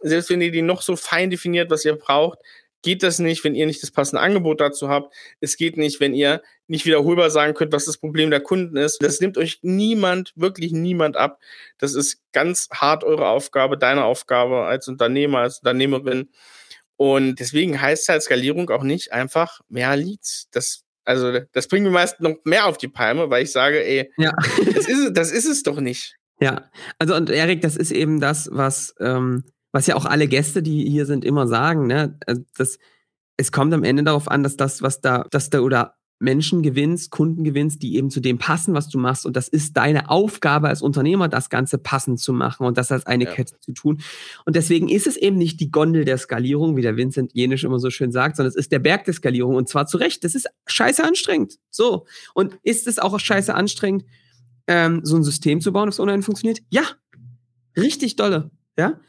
B: selbst wenn ihr die noch so fein definiert, was ihr braucht, geht das nicht, wenn ihr nicht das passende Angebot dazu habt. Es geht nicht, wenn ihr nicht wiederholbar sagen könnt, was das Problem der Kunden ist. Das nimmt euch niemand, wirklich niemand ab. Das ist ganz hart eure Aufgabe, deine Aufgabe als Unternehmer, als Unternehmerin. Und deswegen heißt halt Skalierung auch nicht einfach mehr Leads. Das, also, das bringt mir meist noch mehr auf die Palme, weil ich sage, ey, ja. das, ist, das ist es doch nicht.
A: Ja, also und Erik, das ist eben das, was ähm, was ja auch alle Gäste, die hier sind, immer sagen, ne, also das, es kommt am Ende darauf an, dass das, was da, dass da oder Menschen gewinnst, Kunden gewinnst, die eben zu dem passen, was du machst. Und das ist deine Aufgabe als Unternehmer, das Ganze passend zu machen und das als eine ja. Kette zu tun. Und deswegen ist es eben nicht die Gondel der Skalierung, wie der Vincent Jenisch immer so schön sagt, sondern es ist der Berg der Skalierung. Und zwar zu Recht. Das ist scheiße anstrengend. So. Und ist es auch scheiße anstrengend, ähm, so ein System zu bauen, das online funktioniert? Ja. Richtig dolle. Ja.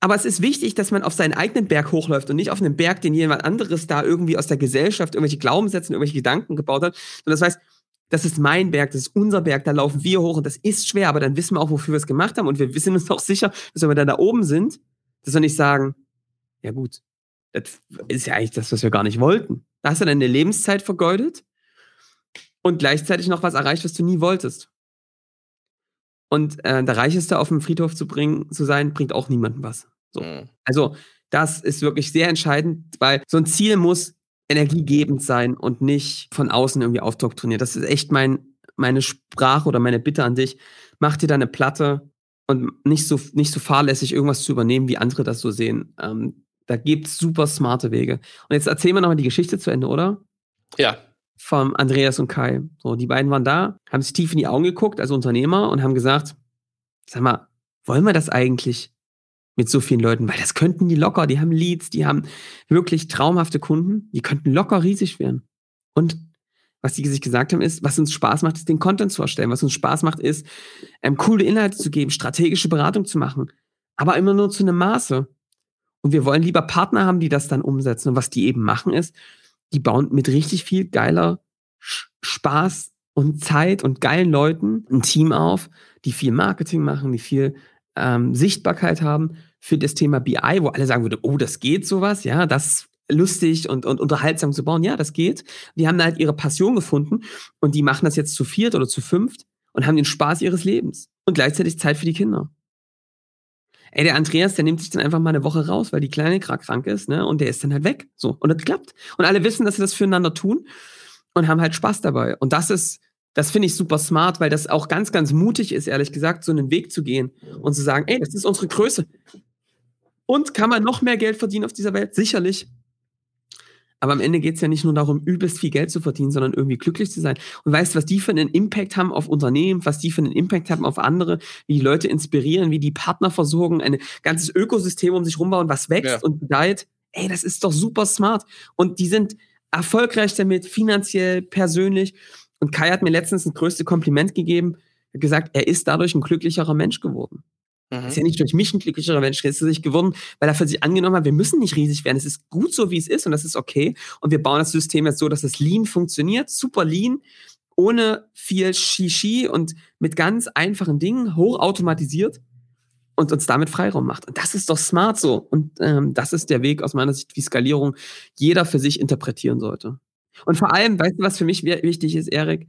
A: Aber es ist wichtig, dass man auf seinen eigenen Berg hochläuft und nicht auf einen Berg, den jemand anderes da irgendwie aus der Gesellschaft irgendwelche Glaubenssätze, irgendwelche Gedanken gebaut hat. Und das heißt, das ist mein Berg, das ist unser Berg, da laufen wir hoch und das ist schwer, aber dann wissen wir auch, wofür wir es gemacht haben und wir wissen uns auch sicher, dass wenn wir dann da oben sind, dass wir nicht sagen, ja gut, das ist ja eigentlich das, was wir gar nicht wollten. Da hast du deine Lebenszeit vergeudet und gleichzeitig noch was erreicht, was du nie wolltest. Und äh, der Reicheste auf dem Friedhof zu bringen, zu sein, bringt auch niemandem was. So. Mhm. Also, das ist wirklich sehr entscheidend, weil so ein Ziel muss energiegebend sein und nicht von außen irgendwie aufdoktriniert. Das ist echt mein, meine Sprache oder meine Bitte an dich. Mach dir deine Platte und nicht so, nicht so fahrlässig irgendwas zu übernehmen, wie andere das so sehen. Ähm, da gibt's super smarte Wege. Und jetzt erzählen wir nochmal die Geschichte zu Ende, oder?
B: Ja.
A: Vom Andreas und Kai. So, die beiden waren da, haben sich tief in die Augen geguckt als Unternehmer und haben gesagt, sag mal, wollen wir das eigentlich? mit so vielen Leuten, weil das könnten die locker, die haben Leads, die haben wirklich traumhafte Kunden, die könnten locker riesig werden. Und was die sich gesagt haben, ist, was uns Spaß macht, ist den Content zu erstellen. Was uns Spaß macht, ist, ähm, coole Inhalte zu geben, strategische Beratung zu machen, aber immer nur zu einem Maße. Und wir wollen lieber Partner haben, die das dann umsetzen. Und was die eben machen, ist, die bauen mit richtig viel geiler Spaß und Zeit und geilen Leuten ein Team auf, die viel Marketing machen, die viel ähm, Sichtbarkeit haben für das Thema BI, wo alle sagen würden, oh, das geht sowas, ja, das lustig und, und unterhaltsam zu bauen. Ja, das geht. Die haben halt ihre Passion gefunden und die machen das jetzt zu viert oder zu fünft und haben den Spaß ihres Lebens und gleichzeitig Zeit für die Kinder. Ey, der Andreas, der nimmt sich dann einfach mal eine Woche raus, weil die Kleine gerade krank ist, ne? Und der ist dann halt weg. So. Und das klappt. Und alle wissen, dass sie das füreinander tun und haben halt Spaß dabei. Und das ist, das finde ich super smart, weil das auch ganz, ganz mutig ist, ehrlich gesagt, so einen Weg zu gehen und zu sagen, ey, das ist unsere Größe. Und kann man noch mehr Geld verdienen auf dieser Welt? Sicherlich. Aber am Ende geht es ja nicht nur darum, übelst viel Geld zu verdienen, sondern irgendwie glücklich zu sein. Und weißt du, was die für einen Impact haben auf Unternehmen, was die für einen Impact haben auf andere, wie die Leute inspirieren, wie die Partner versorgen, ein ganzes Ökosystem um sich rumbauen, was wächst ja. und gedeiht. Ey, das ist doch super smart. Und die sind erfolgreich damit, finanziell, persönlich. Und Kai hat mir letztens ein größte Kompliment gegeben, gesagt, er ist dadurch ein glücklicherer Mensch geworden. Mhm. Ist ja nicht durch mich ein glücklicherer Mensch, sich geworden, weil er für sich angenommen hat, wir müssen nicht riesig werden. Es ist gut so, wie es ist und das ist okay. Und wir bauen das System jetzt so, dass es lean funktioniert, super lean, ohne viel Shishi und mit ganz einfachen Dingen, hochautomatisiert und uns damit Freiraum macht. Und das ist doch smart so. Und ähm, das ist der Weg aus meiner Sicht, wie Skalierung jeder für sich interpretieren sollte. Und vor allem, weißt du, was für mich wichtig ist, Erik?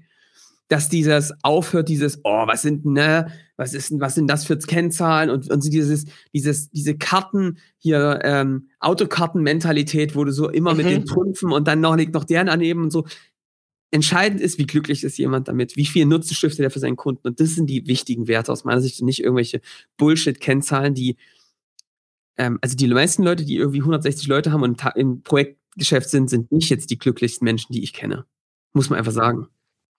A: Dass dieses aufhört, dieses, oh, was sind, ne, was ist, was sind das für Kennzahlen und, und dieses, dieses, diese Karten hier, ähm, Autokarten-Mentalität, wo du so immer mhm. mit den Trümpfen und dann noch liegt noch deren daneben und so. Entscheidend ist, wie glücklich ist jemand damit, wie viel Nutzen stiftet er für seinen Kunden. Und das sind die wichtigen Werte aus meiner Sicht und nicht irgendwelche Bullshit-Kennzahlen, die, ähm, also die meisten Leute, die irgendwie 160 Leute haben und im Projektgeschäft sind, sind nicht jetzt die glücklichsten Menschen, die ich kenne. Muss man einfach sagen.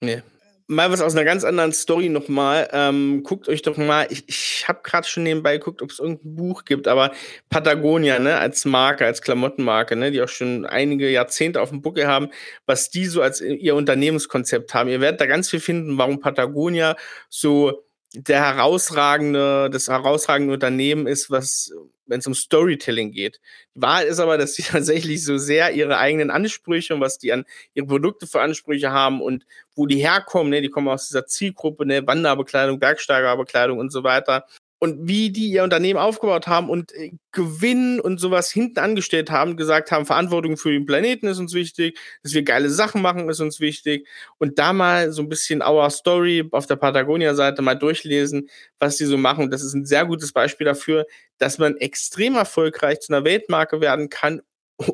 B: Nee, mal was aus einer ganz anderen Story nochmal. Ähm, guckt euch doch mal, ich, ich habe gerade schon nebenbei geguckt, ob es irgendein Buch gibt, aber Patagonia, ne, als Marke, als Klamottenmarke, ne, die auch schon einige Jahrzehnte auf dem Buckel haben, was die so als ihr Unternehmenskonzept haben. Ihr werdet da ganz viel finden, warum Patagonia so der herausragende, das herausragende Unternehmen ist, was, wenn es um Storytelling geht. Die Wahrheit ist aber, dass sie tatsächlich so sehr ihre eigenen Ansprüche und was die an ihre Produkte für Ansprüche haben und wo die herkommen, ne, die kommen aus dieser Zielgruppe, ne, Wanderbekleidung, Bergsteigerbekleidung und so weiter und wie die ihr Unternehmen aufgebaut haben und äh, Gewinn und sowas hinten angestellt haben, gesagt haben, Verantwortung für den Planeten ist uns wichtig, dass wir geile Sachen machen ist uns wichtig und da mal so ein bisschen Our Story auf der Patagonia-Seite mal durchlesen, was die so machen. Das ist ein sehr gutes Beispiel dafür, dass man extrem erfolgreich zu einer Weltmarke werden kann,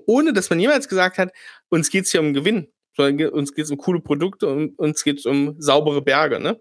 B: ohne dass man jemals gesagt hat, uns geht's hier um Gewinn sondern uns geht es um coole Produkte und uns geht es um saubere Berge. Ne?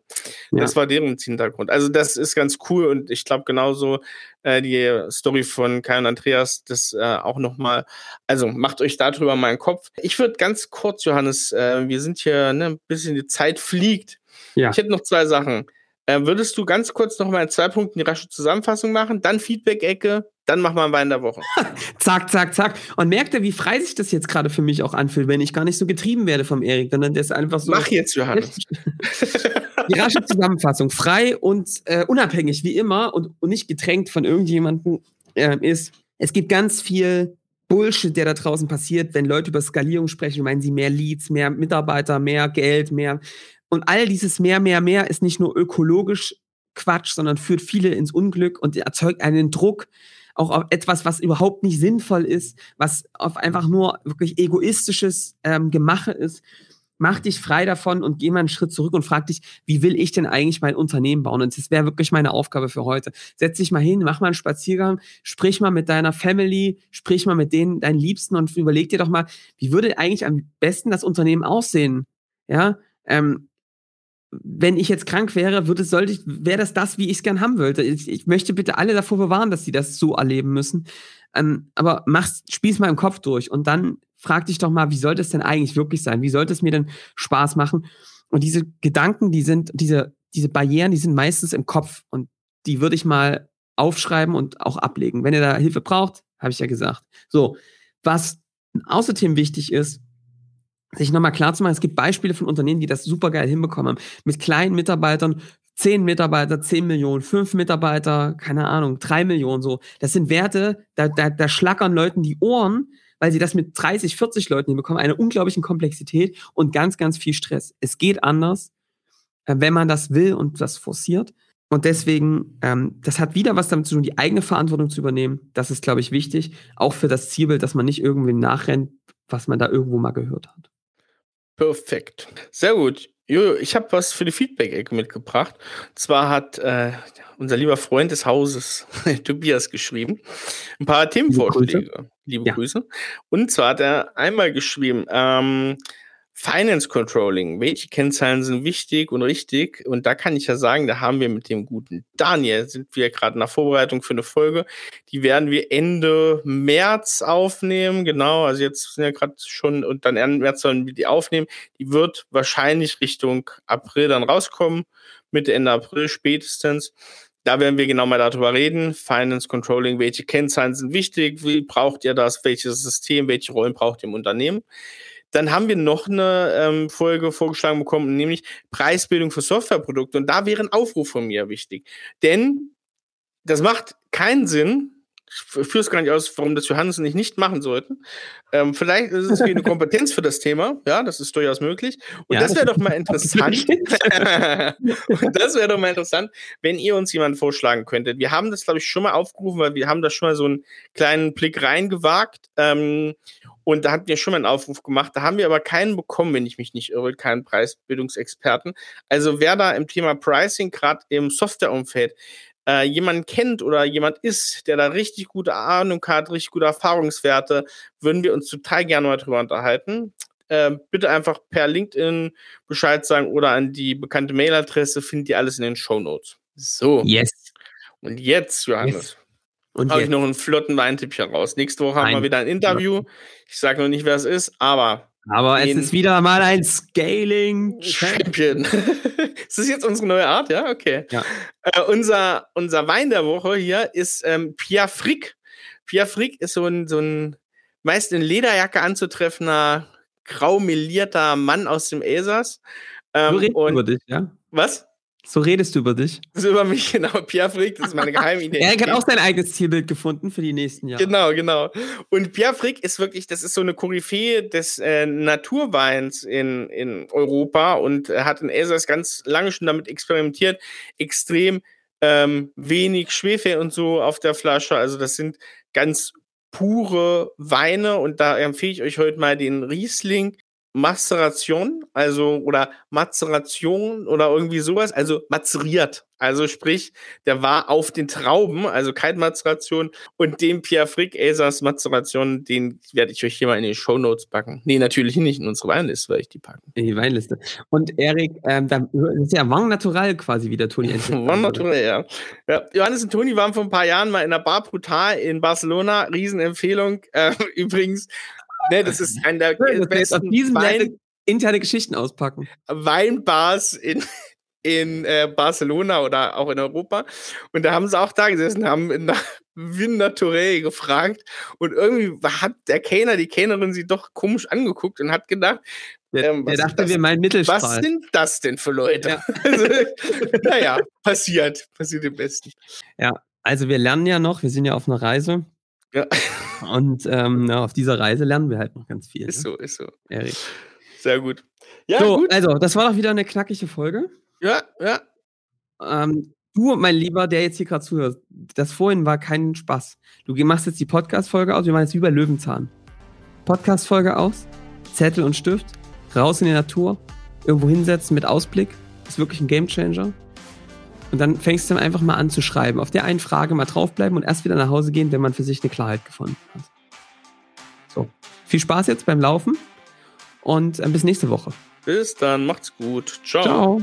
B: Ja. Das war deren Hintergrund. Also das ist ganz cool und ich glaube genauso äh, die Story von Kai und Andreas, das äh, auch nochmal, also macht euch darüber mal einen Kopf. Ich würde ganz kurz, Johannes, äh, wir sind hier ne, ein bisschen, die Zeit fliegt. Ja. Ich hätte noch zwei Sachen. Äh, würdest du ganz kurz noch mal in zwei Punkten die rasche Zusammenfassung machen, dann Feedback-Ecke, dann machen wir einen Wein der Woche.
A: zack, zack, zack. Und merkt ihr, wie frei sich das jetzt gerade für mich auch anfühlt, wenn ich gar nicht so getrieben werde vom Erik, sondern der ist einfach so.
B: Mach jetzt, Johannes.
A: die rasche Zusammenfassung, frei und äh, unabhängig, wie immer, und, und nicht getränkt von irgendjemandem, äh, ist, es gibt ganz viel Bullshit, der da draußen passiert, wenn Leute über Skalierung sprechen, meinen sie mehr Leads, mehr Mitarbeiter, mehr Geld, mehr und all dieses mehr, mehr, mehr ist nicht nur ökologisch Quatsch, sondern führt viele ins Unglück und erzeugt einen Druck, auch auf etwas, was überhaupt nicht sinnvoll ist, was auf einfach nur wirklich egoistisches ähm, Gemache ist. mach dich frei davon und geh mal einen Schritt zurück und frag dich, wie will ich denn eigentlich mein Unternehmen bauen? Und das wäre wirklich meine Aufgabe für heute. Setz dich mal hin, mach mal einen Spaziergang, sprich mal mit deiner Family, sprich mal mit denen, deinen Liebsten und überleg dir doch mal, wie würde eigentlich am besten das Unternehmen aussehen? Ja, ähm, wenn ich jetzt krank wäre, würde, sollte ich, wäre das das, wie ich es gern haben wollte. Ich, ich, möchte bitte alle davor bewahren, dass sie das so erleben müssen. Ähm, aber mach's, spiel's mal im Kopf durch und dann frag dich doch mal, wie sollte es denn eigentlich wirklich sein? Wie sollte es mir denn Spaß machen? Und diese Gedanken, die sind, diese, diese Barrieren, die sind meistens im Kopf und die würde ich mal aufschreiben und auch ablegen. Wenn ihr da Hilfe braucht, habe ich ja gesagt. So, was außerdem wichtig ist, sich nochmal klar zu machen, es gibt Beispiele von Unternehmen, die das super geil hinbekommen haben. Mit kleinen Mitarbeitern, zehn Mitarbeiter, zehn Millionen, fünf Mitarbeiter, keine Ahnung, drei Millionen so. Das sind Werte, da, da, da schlackern Leuten die Ohren, weil sie das mit 30, 40 Leuten hinbekommen, eine unglaubliche Komplexität und ganz, ganz viel Stress. Es geht anders, äh, wenn man das will und das forciert. Und deswegen, ähm, das hat wieder was damit zu tun, die eigene Verantwortung zu übernehmen. Das ist, glaube ich, wichtig. Auch für das Zielbild, dass man nicht irgendwie nachrennt, was man da irgendwo mal gehört hat.
B: Perfekt. Sehr gut. Jojo, ich habe was für die Feedback-Ecke mitgebracht. Und zwar hat äh, unser lieber Freund des Hauses, Tobias, geschrieben. Ein paar Themenvorschläge. Liebe Grüße. Liebe ja. Grüße. Und zwar hat er einmal geschrieben, ähm, Finance Controlling, welche Kennzahlen sind wichtig und richtig? Und da kann ich ja sagen, da haben wir mit dem guten Daniel, sind wir gerade nach Vorbereitung für eine Folge, die werden wir Ende März aufnehmen, genau, also jetzt sind ja gerade schon, und dann Ende März sollen wir die aufnehmen, die wird wahrscheinlich Richtung April dann rauskommen, Mitte, Ende April spätestens. Da werden wir genau mal darüber reden. Finance Controlling, welche Kennzahlen sind wichtig, wie braucht ihr das, welches System, welche Rollen braucht ihr im Unternehmen? Dann haben wir noch eine ähm, Folge vorgeschlagen bekommen, nämlich Preisbildung für Softwareprodukte. Und da wäre ein Aufruf von mir wichtig. Denn das macht keinen Sinn, ich führe es gar nicht aus, warum das Johannes und ich nicht machen sollten. Ähm, vielleicht ist es wie eine Kompetenz für das Thema. Ja, das ist durchaus möglich. Und ja, das wäre doch mal interessant. und das wäre doch mal interessant, wenn ihr uns jemanden vorschlagen könntet. Wir haben das, glaube ich, schon mal aufgerufen, weil wir haben da schon mal so einen kleinen Blick reingewagt. Ähm, und da hatten wir schon mal einen Aufruf gemacht. Da haben wir aber keinen bekommen, wenn ich mich nicht irre, keinen Preisbildungsexperten. Also wer da im Thema Pricing, gerade im Softwareumfeld, äh, jemanden kennt oder jemand ist, der da richtig gute Ahnung hat, richtig gute Erfahrungswerte, würden wir uns total gerne mal drüber unterhalten. Äh, bitte einfach per LinkedIn Bescheid sagen oder an die bekannte Mailadresse, findet ihr alles in den Show Notes. So.
A: Yes.
B: Und jetzt, Johannes. Yes. Und habe ich noch einen flotten Weintipp hier raus. Nächste Woche haben wir wieder ein Interview. Ich sage noch nicht, wer es ist, aber.
A: Aber es ist wieder mal ein Scaling Champion.
B: ist das jetzt unsere neue Art? Ja, okay. Ja. Äh, unser, unser Wein der Woche hier ist ähm, Pierre Frick. Pierre Frick ist so ein, so ein meist in Lederjacke anzutreffender, grau melierter Mann aus dem Elsass.
A: Ähm, und, über dich, ja?
B: Was?
A: So redest du über dich.
B: So über mich, genau. Pierre Frick, das ist meine geheime
A: Identität. er hat auch sein eigenes Zielbild gefunden für die nächsten Jahre.
B: Genau, genau. Und Pierre Frick ist wirklich, das ist so eine Koryphäe des äh, Naturweins in, in Europa und er hat in Elsass ganz lange schon damit experimentiert, extrem ähm, wenig Schwefel und so auf der Flasche. Also das sind ganz pure Weine und da empfehle ich euch heute mal den Riesling Maceration, also oder Mazeration oder irgendwie sowas, also mazeriert. Also sprich, der war auf den Trauben, also Kaltmazeration und den Pierre Frick Elsas Mazeration, den werde ich euch hier mal in die Show Notes packen. Nee, natürlich nicht in unsere Weinliste, weil ich die packen.
A: In die Weinliste. Und Erik, ähm, da ist ja Wang Natural quasi wieder Toni
B: Wang Natural, ja. ja. Johannes und Toni waren vor ein paar Jahren mal in der Bar Brutal in Barcelona. Riesenempfehlung. Äh, übrigens, Ne, das ist ein der
A: besten auf diesem Wein interne Geschichten auspacken.
B: Weinbars in, in äh, Barcelona oder auch in Europa. Und da haben sie auch da gesessen, haben nach Vin Naturel gefragt. Und irgendwie hat der Kellner, die Kellnerin sie doch komisch angeguckt und hat gedacht,
A: der, ähm, der dachte, wir meinen Mittelstrahl.
B: Was sind das denn für Leute? Ja. Also, naja, passiert. Passiert im Besten.
A: Ja, also wir lernen ja noch, wir sind ja auf einer Reise. Ja. Und ähm, auf dieser Reise lernen wir halt noch ganz viel.
B: Ist
A: ne?
B: so, ist so.
A: Erik.
B: Sehr gut.
A: Ja, so, gut. also, das war doch wieder eine knackige Folge.
B: Ja, ja.
A: Ähm, du, mein Lieber, der jetzt hier gerade zuhört, das vorhin war kein Spaß. Du machst jetzt die Podcast-Folge aus, wir machen jetzt wie bei Löwenzahn. Podcast-Folge aus, Zettel und Stift, raus in die Natur, irgendwo hinsetzen mit Ausblick. Ist wirklich ein Gamechanger. Und dann fängst du dann einfach mal an zu schreiben. Auf der einen Frage mal draufbleiben und erst wieder nach Hause gehen, wenn man für sich eine Klarheit gefunden hat. So. Viel Spaß jetzt beim Laufen und äh, bis nächste Woche.
B: Bis dann, macht's gut. Ciao.
A: Ciao.